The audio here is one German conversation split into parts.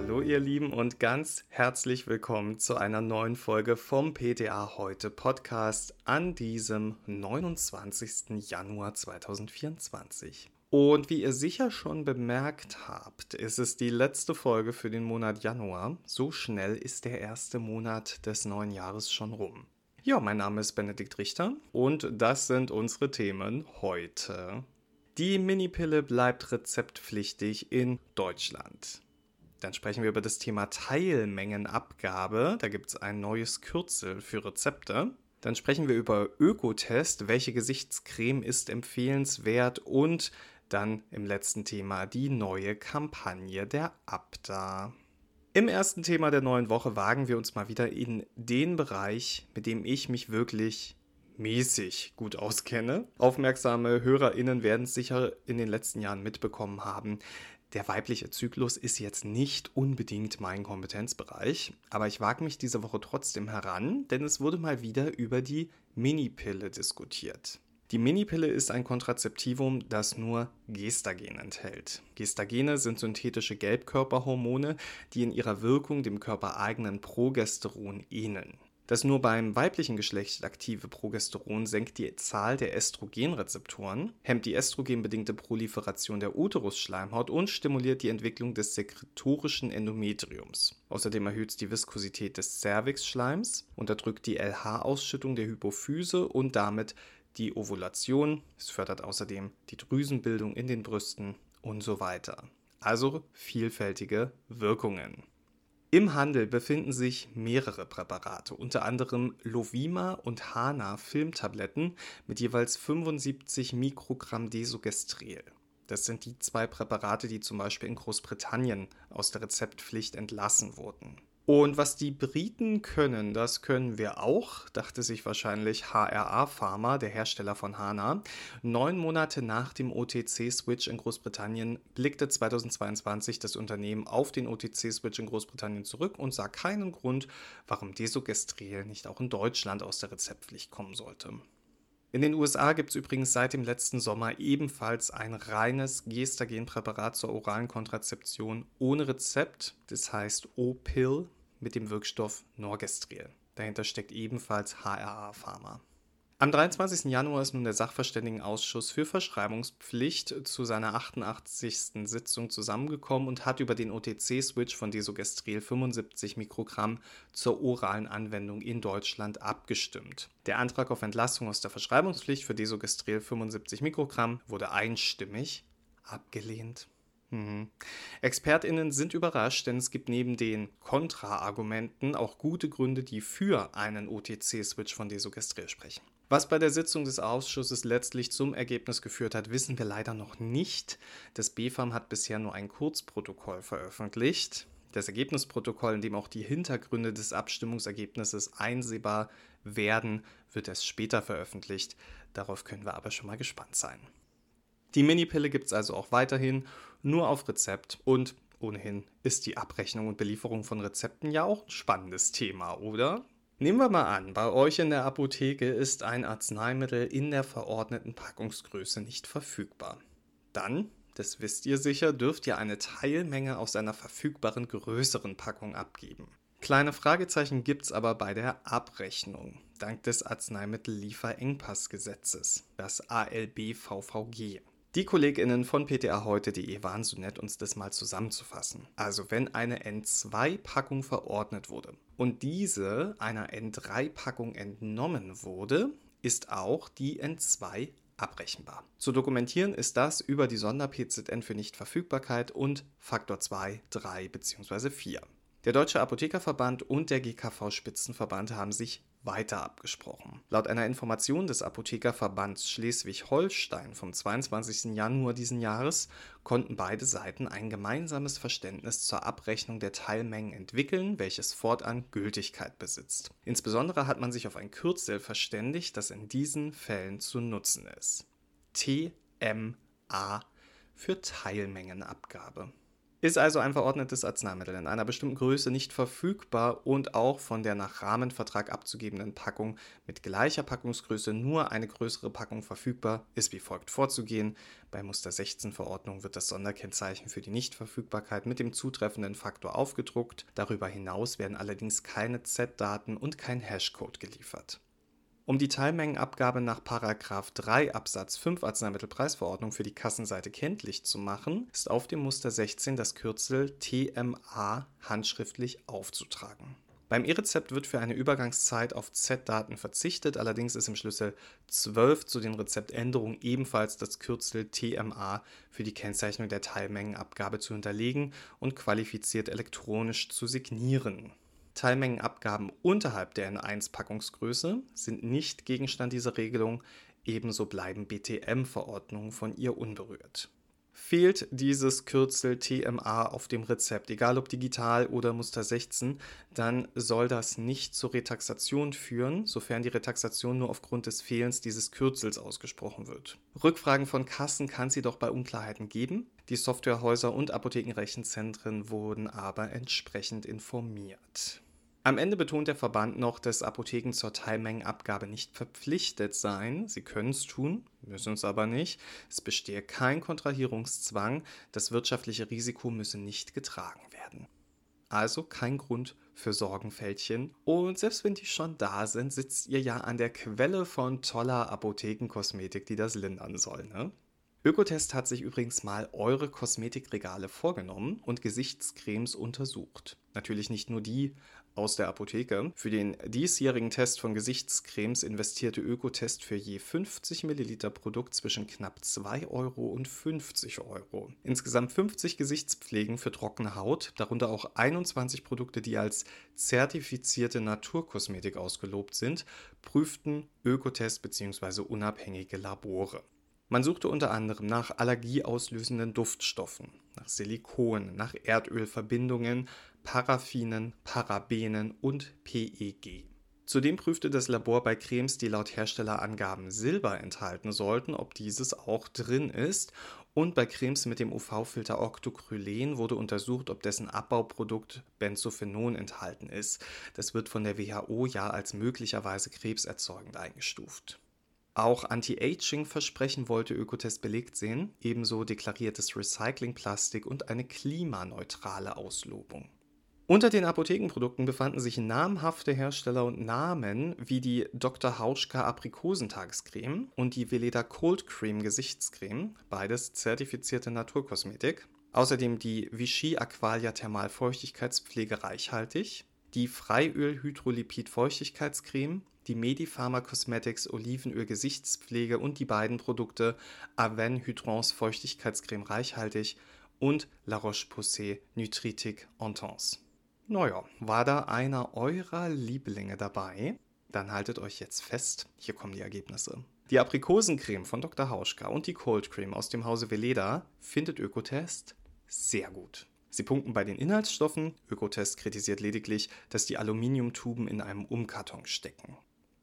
Hallo ihr Lieben und ganz herzlich willkommen zu einer neuen Folge vom PTA heute Podcast an diesem 29. Januar 2024. Und wie ihr sicher schon bemerkt habt, ist es die letzte Folge für den Monat Januar. So schnell ist der erste Monat des neuen Jahres schon rum. Ja, mein Name ist Benedikt Richter und das sind unsere Themen heute. Die Minipille bleibt rezeptpflichtig in Deutschland. Dann sprechen wir über das Thema Teilmengenabgabe. Da gibt es ein neues Kürzel für Rezepte. Dann sprechen wir über Ökotest. Welche Gesichtscreme ist empfehlenswert? Und dann im letzten Thema die neue Kampagne der Abda. Im ersten Thema der neuen Woche wagen wir uns mal wieder in den Bereich, mit dem ich mich wirklich mäßig gut auskenne. Aufmerksame HörerInnen werden es sicher in den letzten Jahren mitbekommen haben. Der weibliche Zyklus ist jetzt nicht unbedingt mein Kompetenzbereich, aber ich wage mich diese Woche trotzdem heran, denn es wurde mal wieder über die Minipille diskutiert. Die Minipille ist ein Kontrazeptivum, das nur Gestagen enthält. Gestagene sind synthetische Gelbkörperhormone, die in ihrer Wirkung dem körpereigenen Progesteron ähneln. Das nur beim weiblichen Geschlecht aktive Progesteron senkt die Zahl der Östrogenrezeptoren, hemmt die östrogenbedingte Proliferation der Uterusschleimhaut und stimuliert die Entwicklung des sekretorischen Endometriums. Außerdem erhöht es die Viskosität des Cervixschleims, unterdrückt die LH-Ausschüttung der Hypophyse und damit die Ovulation, es fördert außerdem die Drüsenbildung in den Brüsten und so weiter. Also vielfältige Wirkungen. Im Handel befinden sich mehrere Präparate, unter anderem Lovima und Hana Filmtabletten mit jeweils 75 Mikrogramm Desogestrel. Das sind die zwei Präparate, die zum Beispiel in Großbritannien aus der Rezeptpflicht entlassen wurden. Und was die Briten können, das können wir auch, dachte sich wahrscheinlich HRA Pharma, der Hersteller von Hana. Neun Monate nach dem OTC-Switch in Großbritannien blickte 2022 das Unternehmen auf den OTC-Switch in Großbritannien zurück und sah keinen Grund, warum Desogestrel nicht auch in Deutschland aus der Rezeptpflicht kommen sollte. In den USA gibt es übrigens seit dem letzten Sommer ebenfalls ein reines Gestagenpräparat zur oralen Kontrazeption ohne Rezept, das heißt O-Pill mit dem Wirkstoff Norgestrel. Dahinter steckt ebenfalls HRA Pharma. Am 23. Januar ist nun der Sachverständigenausschuss für Verschreibungspflicht zu seiner 88. Sitzung zusammengekommen und hat über den OTC-Switch von Desogestrel 75 Mikrogramm zur oralen Anwendung in Deutschland abgestimmt. Der Antrag auf Entlassung aus der Verschreibungspflicht für Desogestrel 75 Mikrogramm wurde einstimmig abgelehnt. Mhm. ExpertInnen sind überrascht, denn es gibt neben den Kontra-Argumenten auch gute Gründe, die für einen OTC-Switch von Desogestrel sprechen. Was bei der Sitzung des Ausschusses letztlich zum Ergebnis geführt hat, wissen wir leider noch nicht. Das BfArM hat bisher nur ein Kurzprotokoll veröffentlicht. Das Ergebnisprotokoll, in dem auch die Hintergründe des Abstimmungsergebnisses einsehbar werden, wird erst später veröffentlicht. Darauf können wir aber schon mal gespannt sein. Die Minipille gibt es also auch weiterhin nur auf Rezept und ohnehin ist die Abrechnung und Belieferung von Rezepten ja auch ein spannendes Thema, oder? Nehmen wir mal an, bei euch in der Apotheke ist ein Arzneimittel in der verordneten Packungsgröße nicht verfügbar. Dann, das wisst ihr sicher, dürft ihr eine Teilmenge aus einer verfügbaren größeren Packung abgeben. Kleine Fragezeichen gibt es aber bei der Abrechnung, dank des Arzneimittellieferengpassgesetzes, das ALB-VVG. Die KollegInnen von PTA heute.de waren so nett, uns das mal zusammenzufassen. Also, wenn eine N2-Packung verordnet wurde und diese einer N3-Packung entnommen wurde, ist auch die N2 abrechenbar. Zu dokumentieren ist das über die Sonder-PZN für Nichtverfügbarkeit und Faktor 2, 3 bzw. 4. Der Deutsche Apothekerverband und der GKV Spitzenverband haben sich weiter abgesprochen. Laut einer Information des Apothekerverbands Schleswig-Holstein vom 22. Januar diesen Jahres konnten beide Seiten ein gemeinsames Verständnis zur Abrechnung der Teilmengen entwickeln, welches fortan Gültigkeit besitzt. Insbesondere hat man sich auf ein Kürzel verständigt, das in diesen Fällen zu nutzen ist. TMA für Teilmengenabgabe. Ist also ein verordnetes Arzneimittel in einer bestimmten Größe nicht verfügbar und auch von der nach Rahmenvertrag abzugebenden Packung mit gleicher Packungsgröße nur eine größere Packung verfügbar, ist wie folgt vorzugehen. Bei Muster 16 Verordnung wird das Sonderkennzeichen für die Nichtverfügbarkeit mit dem zutreffenden Faktor aufgedruckt. Darüber hinaus werden allerdings keine Z-Daten und kein Hashcode geliefert. Um die Teilmengenabgabe nach 3 Absatz 5 Arzneimittelpreisverordnung für die Kassenseite kenntlich zu machen, ist auf dem Muster 16 das Kürzel TMA handschriftlich aufzutragen. Beim E-Rezept wird für eine Übergangszeit auf Z-Daten verzichtet, allerdings ist im Schlüssel 12 zu den Rezeptänderungen ebenfalls das Kürzel TMA für die Kennzeichnung der Teilmengenabgabe zu hinterlegen und qualifiziert elektronisch zu signieren. Teilmengenabgaben unterhalb der N1-Packungsgröße sind nicht Gegenstand dieser Regelung, ebenso bleiben BTM-Verordnungen von ihr unberührt. Fehlt dieses Kürzel TMA auf dem Rezept, egal ob digital oder Muster 16, dann soll das nicht zur Retaxation führen, sofern die Retaxation nur aufgrund des Fehlens dieses Kürzels ausgesprochen wird. Rückfragen von Kassen kann es jedoch bei Unklarheiten geben. Die Softwarehäuser und Apothekenrechenzentren wurden aber entsprechend informiert. Am Ende betont der Verband noch, dass Apotheken zur Teilmengenabgabe nicht verpflichtet seien. Sie können es tun, müssen es aber nicht. Es bestehe kein Kontrahierungszwang. Das wirtschaftliche Risiko müsse nicht getragen werden. Also kein Grund für Sorgenfältchen. Und selbst wenn die schon da sind, sitzt ihr ja an der Quelle von toller Apothekenkosmetik, die das lindern soll, ne? Ökotest hat sich übrigens mal eure Kosmetikregale vorgenommen und Gesichtscremes untersucht. Natürlich nicht nur die, aus der Apotheke. Für den diesjährigen Test von Gesichtscremes investierte Ökotest für je 50 Milliliter Produkt zwischen knapp 2 Euro und 50 Euro. Insgesamt 50 Gesichtspflegen für trockene Haut, darunter auch 21 Produkte, die als zertifizierte Naturkosmetik ausgelobt sind, prüften Ökotest bzw. unabhängige Labore. Man suchte unter anderem nach allergieauslösenden Duftstoffen, nach Silikon, nach Erdölverbindungen, Paraffinen, Parabenen und PEG. Zudem prüfte das Labor bei Cremes, die laut Herstellerangaben Silber enthalten sollten, ob dieses auch drin ist. Und bei Cremes mit dem UV-Filter Octocrylen wurde untersucht, ob dessen Abbauprodukt Benzophenon enthalten ist. Das wird von der WHO ja als möglicherweise krebserzeugend eingestuft. Auch Anti-Aging-Versprechen wollte Ökotest belegt sehen, ebenso deklariertes Recyclingplastik und eine klimaneutrale Auslobung. Unter den Apothekenprodukten befanden sich namhafte Hersteller und Namen wie die Dr. Hauschka Aprikosentagescreme und die Veleda Cold Cream Gesichtscreme, beides zertifizierte Naturkosmetik. Außerdem die Vichy Aqualia Thermal Feuchtigkeitspflege reichhaltig, die Freiöl Hydrolipid Feuchtigkeitscreme die Medipharma Cosmetics Olivenöl Gesichtspflege und die beiden Produkte Aven Hydrance Feuchtigkeitscreme reichhaltig und La Roche-Posay Nutritic Intense. Naja, war da einer eurer Lieblinge dabei? Dann haltet euch jetzt fest, hier kommen die Ergebnisse. Die Aprikosencreme von Dr. Hauschka und die Cold Cream aus dem Hause Veleda findet Ökotest sehr gut. Sie punkten bei den Inhaltsstoffen. Ökotest kritisiert lediglich, dass die Aluminiumtuben in einem Umkarton stecken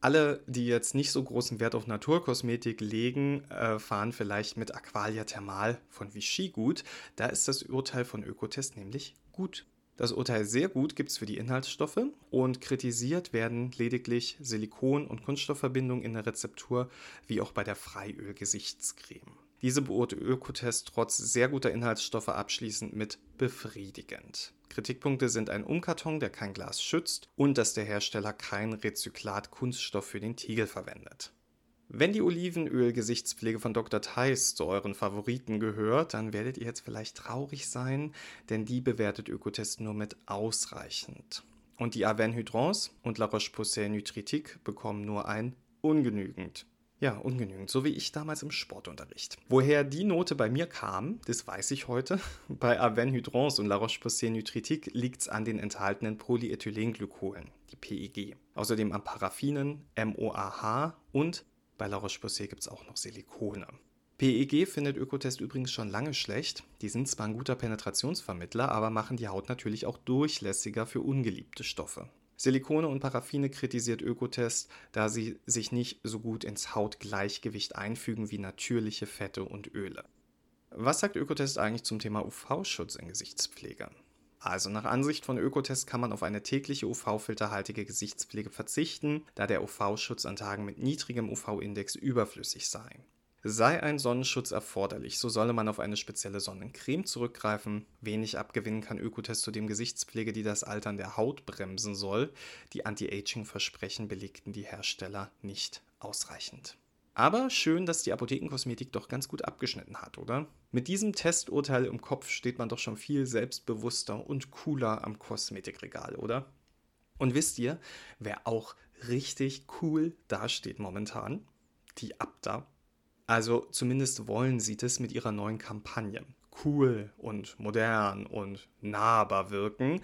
alle, die jetzt nicht so großen Wert auf Naturkosmetik legen, äh, fahren vielleicht mit Aqualia Thermal von Vichy gut. Da ist das Urteil von Ökotest nämlich gut. Das Urteil sehr gut gibt es für die Inhaltsstoffe und kritisiert werden lediglich Silikon- und Kunststoffverbindungen in der Rezeptur, wie auch bei der Freiöl-Gesichtscreme. Diese beurteilt Ökotest trotz sehr guter Inhaltsstoffe abschließend mit befriedigend. Kritikpunkte sind ein Umkarton, der kein Glas schützt und dass der Hersteller kein Rezyklat-Kunststoff für den Tiegel verwendet. Wenn die Olivenöl-Gesichtspflege von Dr. Theis zu euren Favoriten gehört, dann werdet ihr jetzt vielleicht traurig sein, denn die bewertet Ökotest nur mit ausreichend. Und die Aven Hydrance und La Roche-Posay Nutritique bekommen nur ein ungenügend. Ja, ungenügend, so wie ich damals im Sportunterricht. Woher die Note bei mir kam, das weiß ich heute. Bei Aven Hydrance und La Roche-Posay Nutritique liegt es an den enthaltenen Polyethylenglykolen, die PEG. Außerdem an Paraffinen, MOAH und bei La Roche-Posay gibt es auch noch Silikone. PEG findet Ökotest übrigens schon lange schlecht. Die sind zwar ein guter Penetrationsvermittler, aber machen die Haut natürlich auch durchlässiger für ungeliebte Stoffe. Silikone und Paraffine kritisiert Ökotest, da sie sich nicht so gut ins Hautgleichgewicht einfügen wie natürliche Fette und Öle. Was sagt Ökotest eigentlich zum Thema UV-Schutz in Gesichtspflege? Also nach Ansicht von Ökotest kann man auf eine tägliche UV-filterhaltige Gesichtspflege verzichten, da der UV-Schutz an Tagen mit niedrigem UV-Index überflüssig sei. Sei ein Sonnenschutz erforderlich, so solle man auf eine spezielle Sonnencreme zurückgreifen. Wenig abgewinnen kann Ökotest Gesichtspflege, die das Altern der Haut bremsen soll. Die Anti-Aging-Versprechen belegten die Hersteller nicht ausreichend. Aber schön, dass die Apothekenkosmetik doch ganz gut abgeschnitten hat, oder? Mit diesem Testurteil im Kopf steht man doch schon viel selbstbewusster und cooler am Kosmetikregal, oder? Und wisst ihr, wer auch richtig cool dasteht momentan? Die Abda. Also zumindest wollen sie das mit ihrer neuen Kampagne. Cool und modern und nahbar wirken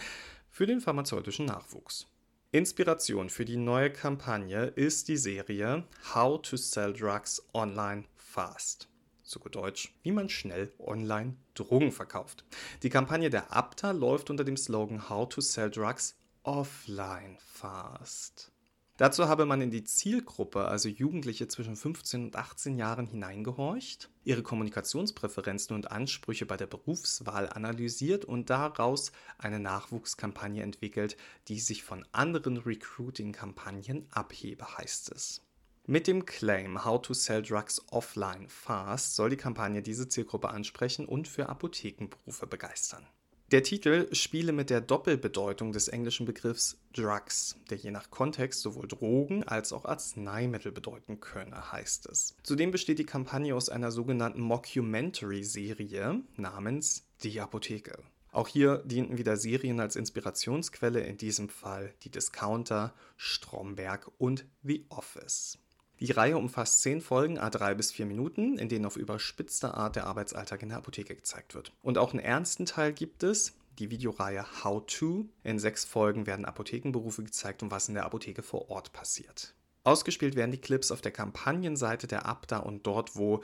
für den pharmazeutischen Nachwuchs. Inspiration für die neue Kampagne ist die Serie How to Sell Drugs Online Fast. Zu gut Deutsch, wie man schnell online Drogen verkauft. Die Kampagne der Abta läuft unter dem Slogan How to Sell Drugs Offline Fast. Dazu habe man in die Zielgruppe, also Jugendliche zwischen 15 und 18 Jahren, hineingehorcht, ihre Kommunikationspräferenzen und Ansprüche bei der Berufswahl analysiert und daraus eine Nachwuchskampagne entwickelt, die sich von anderen Recruiting-Kampagnen abhebe, heißt es. Mit dem Claim How to Sell Drugs Offline Fast soll die Kampagne diese Zielgruppe ansprechen und für Apothekenberufe begeistern. Der Titel spiele mit der Doppelbedeutung des englischen Begriffs Drugs, der je nach Kontext sowohl Drogen als auch Arzneimittel bedeuten könne, heißt es. Zudem besteht die Kampagne aus einer sogenannten Mockumentary-Serie namens Die Apotheke. Auch hier dienten wieder Serien als Inspirationsquelle, in diesem Fall die Discounter, Stromberg und The Office. Die Reihe umfasst zehn Folgen, a drei bis vier Minuten, in denen auf überspitzte Art der Arbeitsalltag in der Apotheke gezeigt wird. Und auch einen ernsten Teil gibt es, die Videoreihe How To. In sechs Folgen werden Apothekenberufe gezeigt und was in der Apotheke vor Ort passiert. Ausgespielt werden die Clips auf der Kampagnenseite der Abda und dort, wo,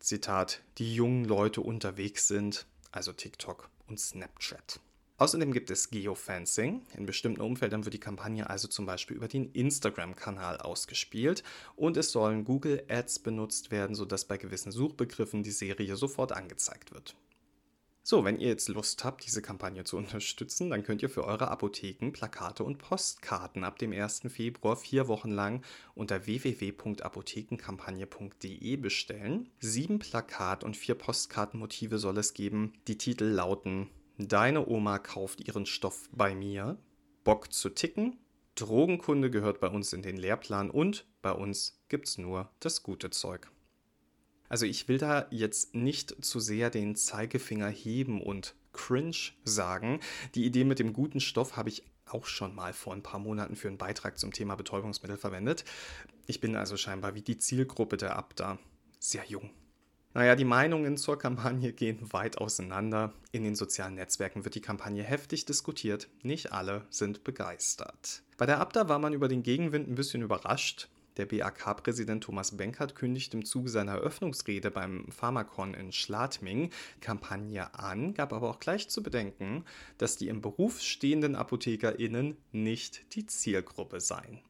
Zitat, die jungen Leute unterwegs sind, also TikTok und Snapchat. Außerdem gibt es Geofencing. In bestimmten Umfeldern wird die Kampagne also zum Beispiel über den Instagram-Kanal ausgespielt und es sollen Google Ads benutzt werden, sodass bei gewissen Suchbegriffen die Serie sofort angezeigt wird. So, wenn ihr jetzt Lust habt, diese Kampagne zu unterstützen, dann könnt ihr für eure Apotheken Plakate und Postkarten ab dem 1. Februar vier Wochen lang unter www.apothekenkampagne.de bestellen. Sieben Plakat- und vier Postkartenmotive soll es geben. Die Titel lauten Deine Oma kauft ihren Stoff bei mir. Bock zu ticken. Drogenkunde gehört bei uns in den Lehrplan und bei uns gibt's nur das gute Zeug. Also ich will da jetzt nicht zu sehr den Zeigefinger heben und cringe sagen. Die Idee mit dem guten Stoff habe ich auch schon mal vor ein paar Monaten für einen Beitrag zum Thema Betäubungsmittel verwendet. Ich bin also scheinbar wie die Zielgruppe der Abda sehr jung. Naja, die Meinungen zur Kampagne gehen weit auseinander. In den sozialen Netzwerken wird die Kampagne heftig diskutiert. Nicht alle sind begeistert. Bei der Abda war man über den Gegenwind ein bisschen überrascht. Der BAK-Präsident Thomas Benkert kündigt im Zuge seiner Eröffnungsrede beim Pharmakon in Schladming Kampagne an, gab aber auch gleich zu bedenken, dass die im Beruf stehenden ApothekerInnen nicht die Zielgruppe seien.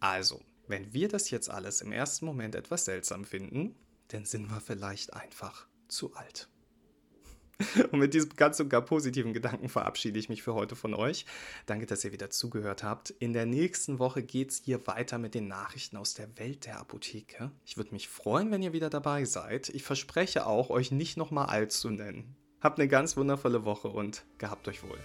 Also, wenn wir das jetzt alles im ersten Moment etwas seltsam finden, dann sind wir vielleicht einfach zu alt. Und mit diesem ganz und gar positiven Gedanken verabschiede ich mich für heute von euch. Danke, dass ihr wieder zugehört habt. In der nächsten Woche geht es hier weiter mit den Nachrichten aus der Welt der Apotheke. Ich würde mich freuen, wenn ihr wieder dabei seid. Ich verspreche auch, euch nicht nochmal alt zu nennen. Habt eine ganz wundervolle Woche und gehabt euch wohl.